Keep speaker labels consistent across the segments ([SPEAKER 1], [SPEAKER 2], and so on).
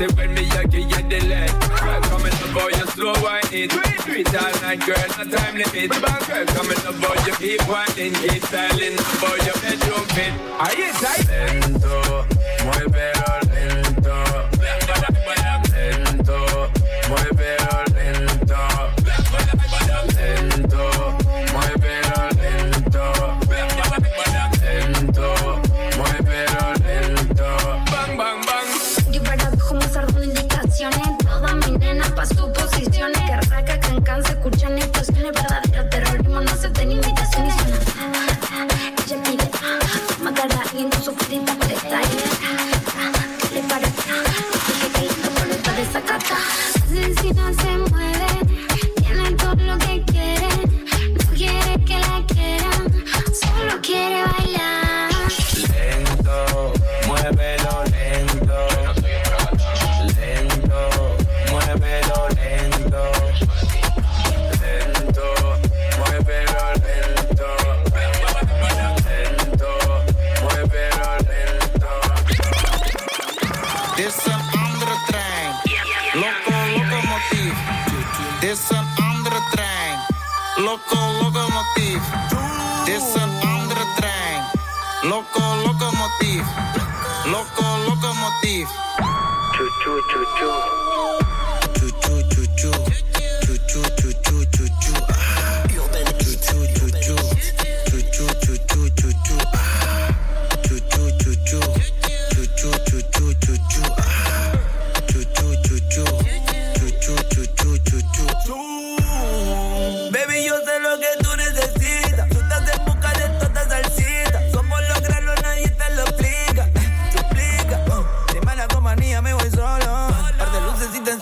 [SPEAKER 1] say when me a give you the lead. Girl, come in love boy, you slow wine it. Do all night, girl, no time limit. Bang, girl, come in love boy, you keep whining, keep styling, boy, your bedroom fit. Are you tight?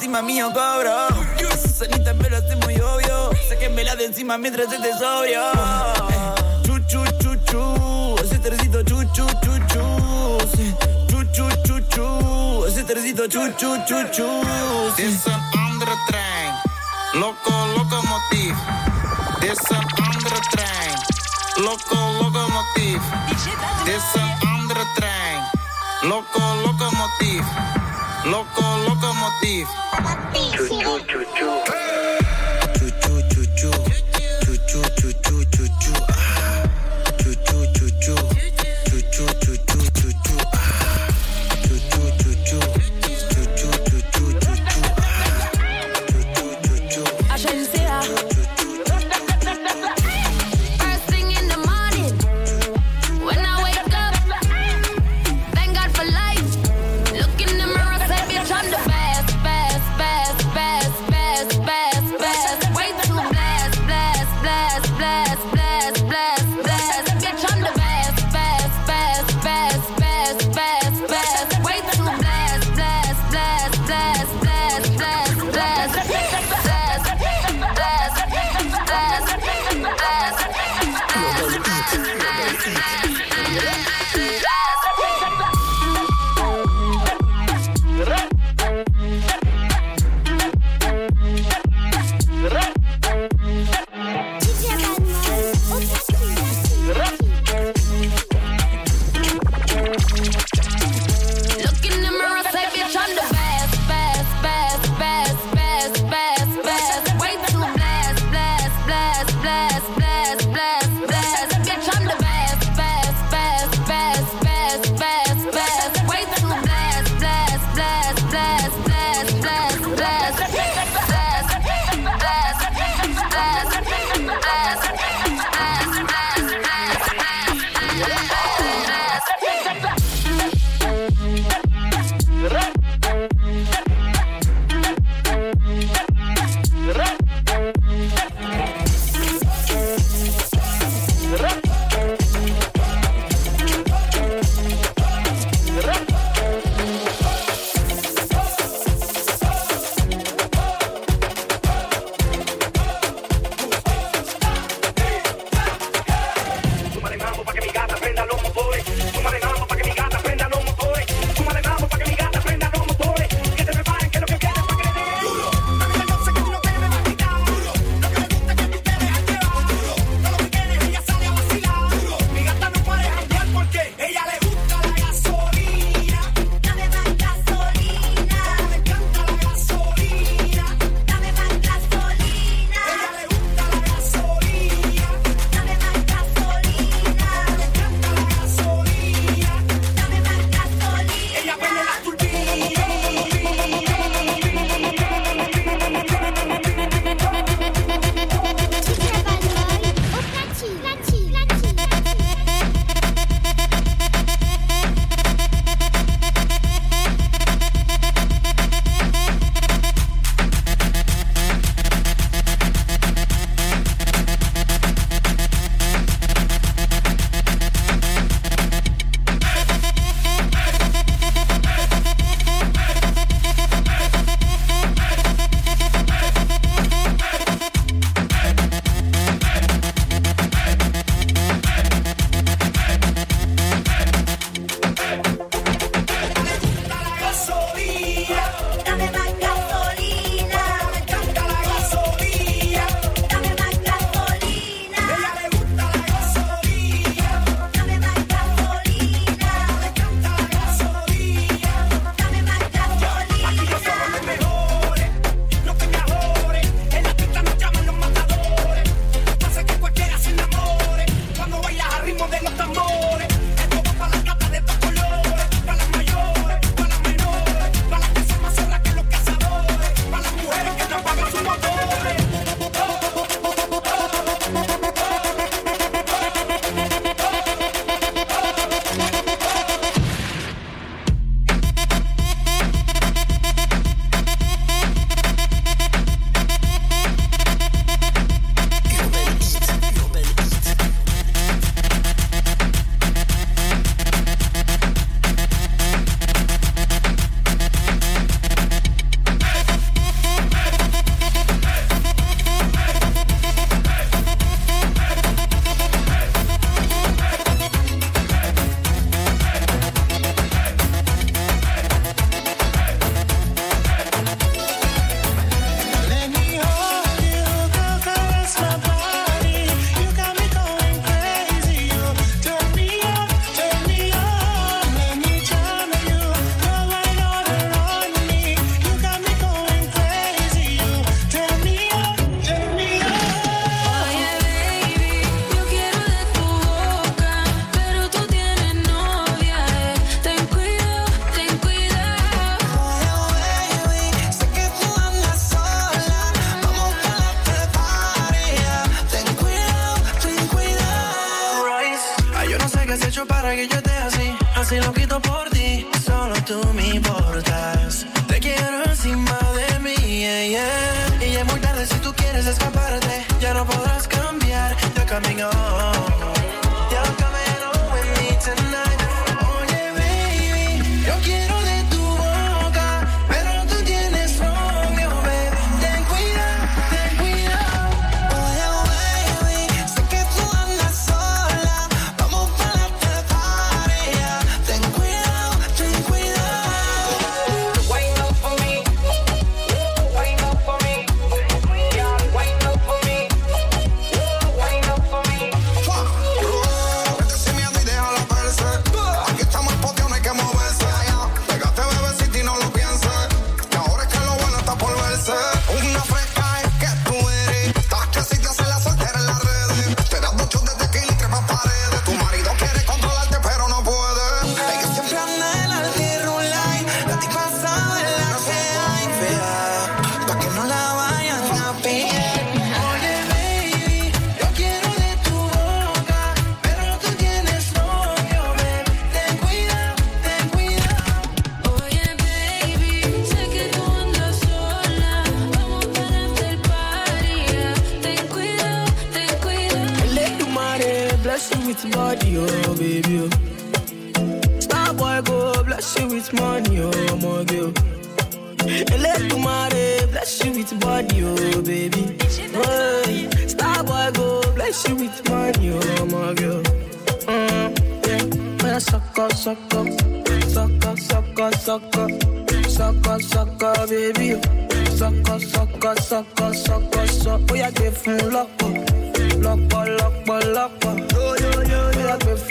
[SPEAKER 2] encima mío cobro. Cenita me lo hace muy obvio. Sáquenmela de encima mientras esté sobrio. Chu, chu, chu, chu. Ese tercito chu, chu, chu, chu. Chu, chu, chu, chu. Ese tercito chu, chu, chu, chu.
[SPEAKER 3] This an undertrain. Loco, locomotive. This an undertrain. Loco, locomotive. This an undertrain. Loco, locomotive. two
[SPEAKER 1] two.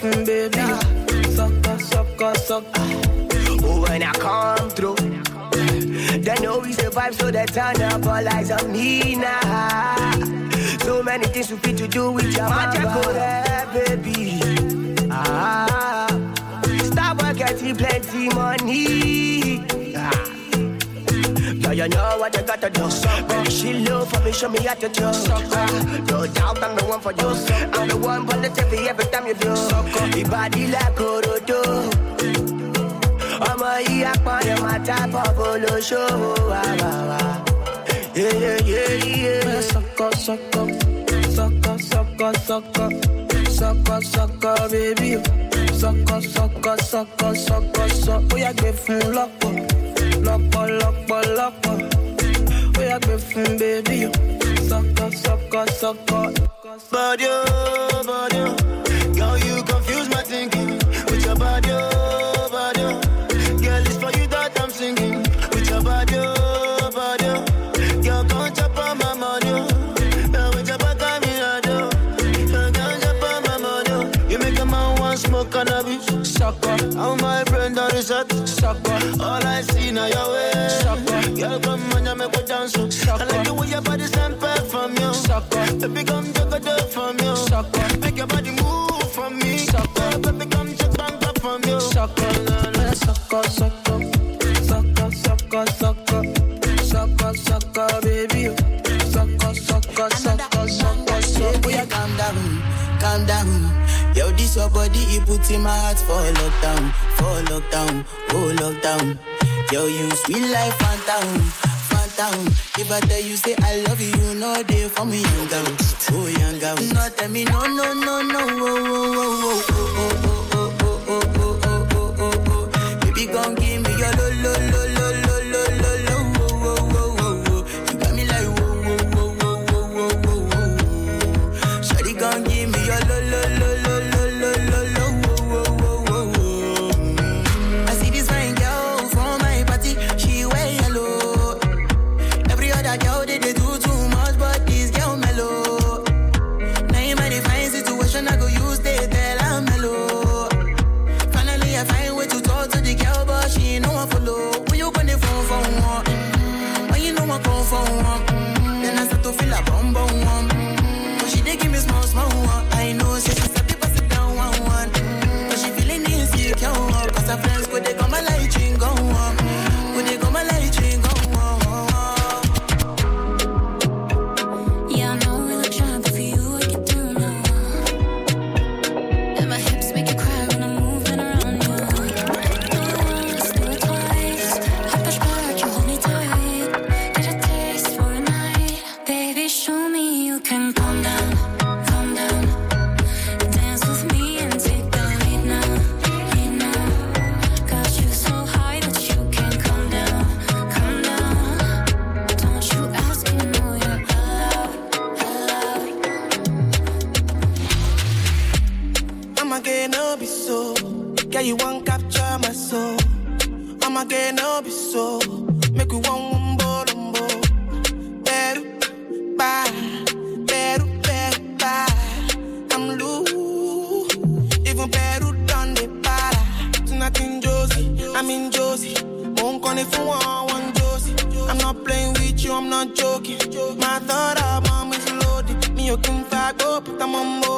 [SPEAKER 1] nothing, baby. Sucker,
[SPEAKER 3] sucker, sucker. Oh, when I come through, they know we survive, so they turn up all eyes on me now. So many things we fit to do with your mama, oh. baby. Ah,
[SPEAKER 4] stop working, plenty money
[SPEAKER 5] show me how to do. No doubt I'm the one for you. I'm the one positive every time you do. Your body like Orodo. ọmọ yìí apọ̀nì máa tábọ̀ bolóṣòwò wà wà wà. Sọkọ sọkọ sọkọ sọkọ sọkọ sọkọ sọkọ bébí o sọkọ sọkọ sọkọ sọkọ sọ yà gbé fún lọ́pọ̀ lọ́pọ̀ lọ́pọ̀ lọ́pọ̀ ó yà gbé fún
[SPEAKER 6] bèbí sọkọ bọ́dí ó bọ́dí ó. Sucker. All I see now your way, eh. sucker. Girl, come on, you make me dance, sucker. I like the way your body semper from you. Sucker. Baby, come juggle it from you. Sucker. Make your body move from me. Sucker. Baby, come check bang up from you. Sucker.
[SPEAKER 5] Sucker, sucker. Sucker, sucker, sucker. Sucker, sucker, baby. Sucker, sucker, sucker, sucker, sucker. Boy,
[SPEAKER 7] calm down, calm down. This your body, it puts in my heart for lockdown, for lockdown, oh lockdown. Yo, you sweet like phantom down. If I tell you say I love you, you know they for me young girl, oh young girl. No tell me no no no no, oh oh oh oh oh oh oh oh oh oh oh oh oh oh. Baby, gon' like,
[SPEAKER 8] yo, did it you can calm down.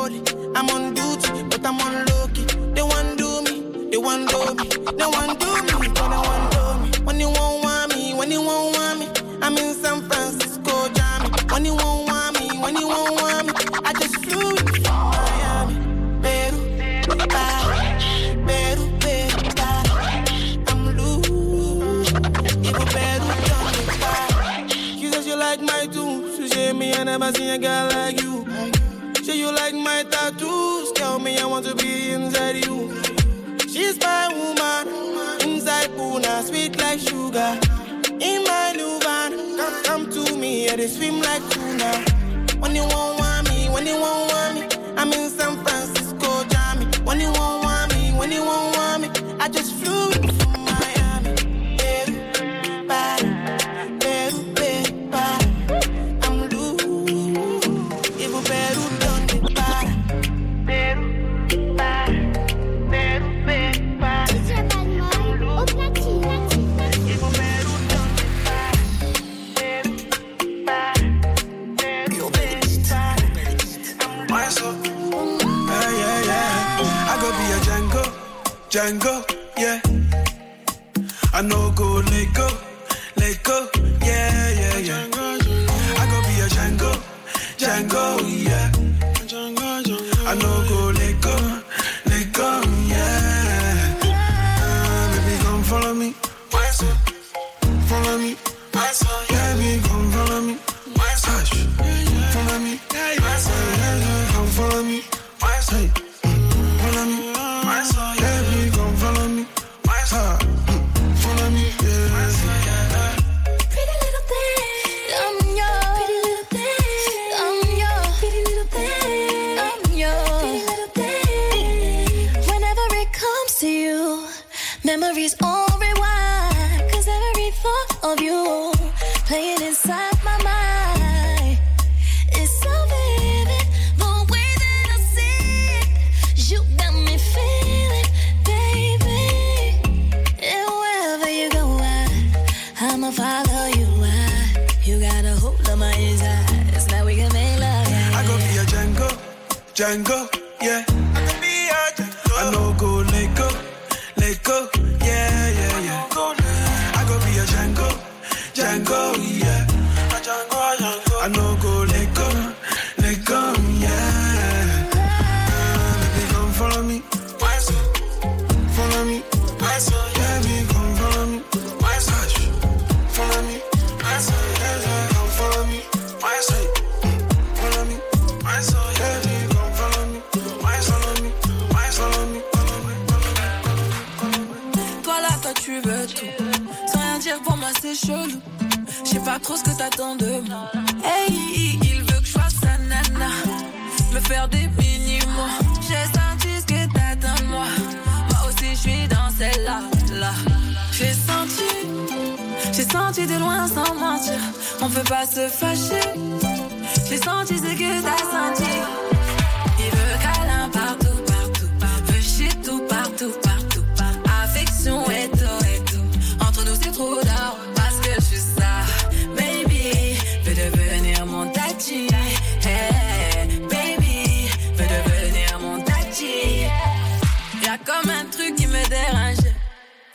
[SPEAKER 8] I'm on. I'm on duty, but I'm on low key. They want do me, they want do me, they want do me, they want do me. When you won't want me, when you won't want me, I'm in San Francisco, Jammy. When you won't want me, when you won't want me, I just flew from Miami. Peru, bye, Peru, Peru, bye. I'm loose, even Peru me bye. She says you like my tunes, she say me I never seen a girl like you. She's my woman, inside Puna, sweet like sugar. In my new van, come, come to me, yeah, they swim like tuna. When you won't want me, when you won't want me, I'm in San Francisco, Jammy. When you won't want me, when you won't want me, I just flew
[SPEAKER 9] Django, yeah. I know go let go,
[SPEAKER 4] I'ma follow you. I, you got a hold of my eyes. Now we can make love. Yeah,
[SPEAKER 9] I go be a Django, Django, yeah. I go be a Django. I know go let go, let go, yeah, yeah, yeah. I go be a Django, Django, yeah.
[SPEAKER 10] Chelou. Je sais pas trop ce que t'attends de moi. Hey, il veut que je fasse sa nana. Me faire des mini-mois. J'ai senti ce que t'attends de moi. Moi aussi, je suis dans celle-là. Là. J'ai senti, j'ai senti de loin sans mentir. On peut pas se fâcher. J'ai senti ce que t'as senti.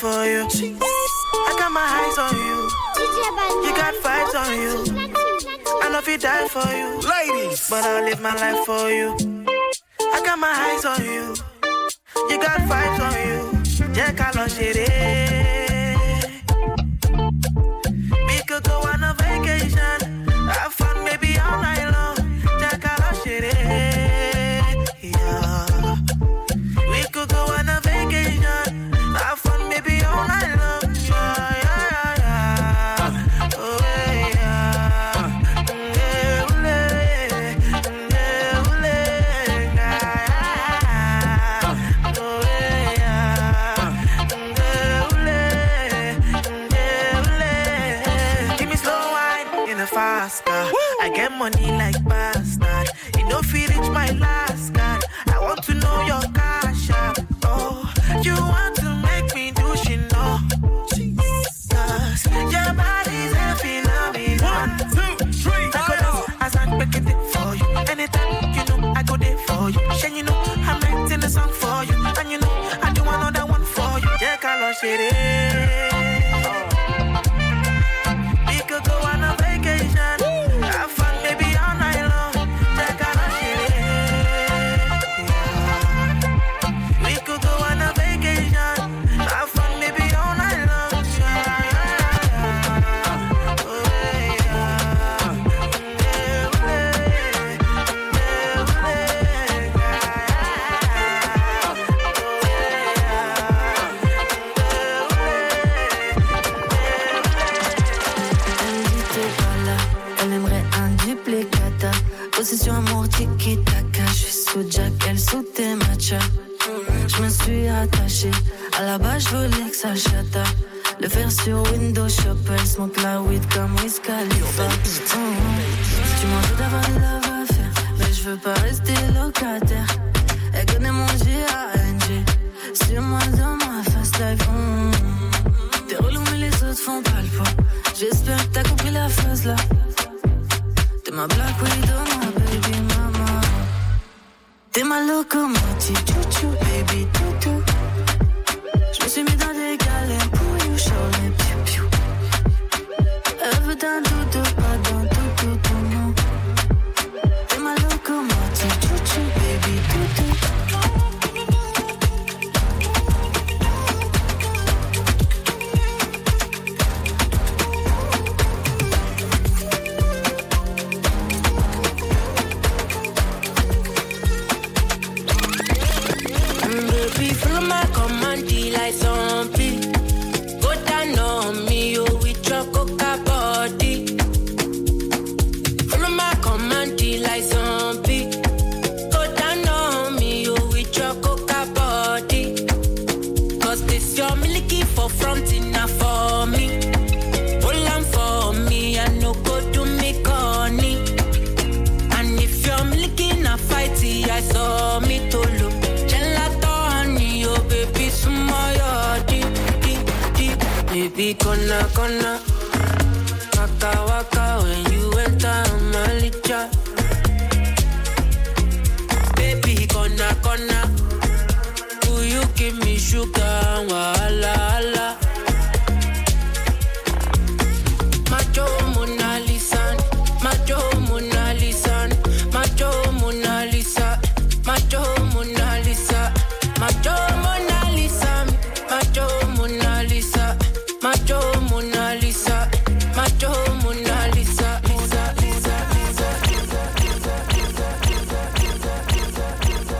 [SPEAKER 8] for you. I got my eyes on you.
[SPEAKER 4] DJ
[SPEAKER 8] on you. I know if you die for you.
[SPEAKER 11] Ladies.
[SPEAKER 8] But I'll live my life for you. I got my eyes on you. You got vibes on you. Ká lọ ṣeré. Money like bastard. You know, you reach my last card, I want to know your cash. Oh, you want to make me do she know? Jesus, your body's a phenomenon.
[SPEAKER 11] One, two, three,
[SPEAKER 8] I go
[SPEAKER 11] four.
[SPEAKER 8] down, I sang back it for you. Anytime you know, I go there for you. Shen, you know, I'm writing a song for you. And you know, I do another one for you. Yeah, Carlos, shit
[SPEAKER 12] Possession amour tiki taka. Je sous Jack, elle sous tes matchas. Je me suis attachée, à la base je voulais que ça chata. Le faire sur Windows Shop, elle smoke la weed comme Wiz. Tu m'en veux d'avoir love à faire, mais je veux pas rester locataire. Elle connaît mon G-A-N-G, suis-moi dans ma fast life. T'es relou mais les autres font pas le poids J'espère que t'as compris la phase là Ma black widow, my baby mama. T'es ma locomotive, chouchou, baby
[SPEAKER 13] y con la, con la. Acá, acá.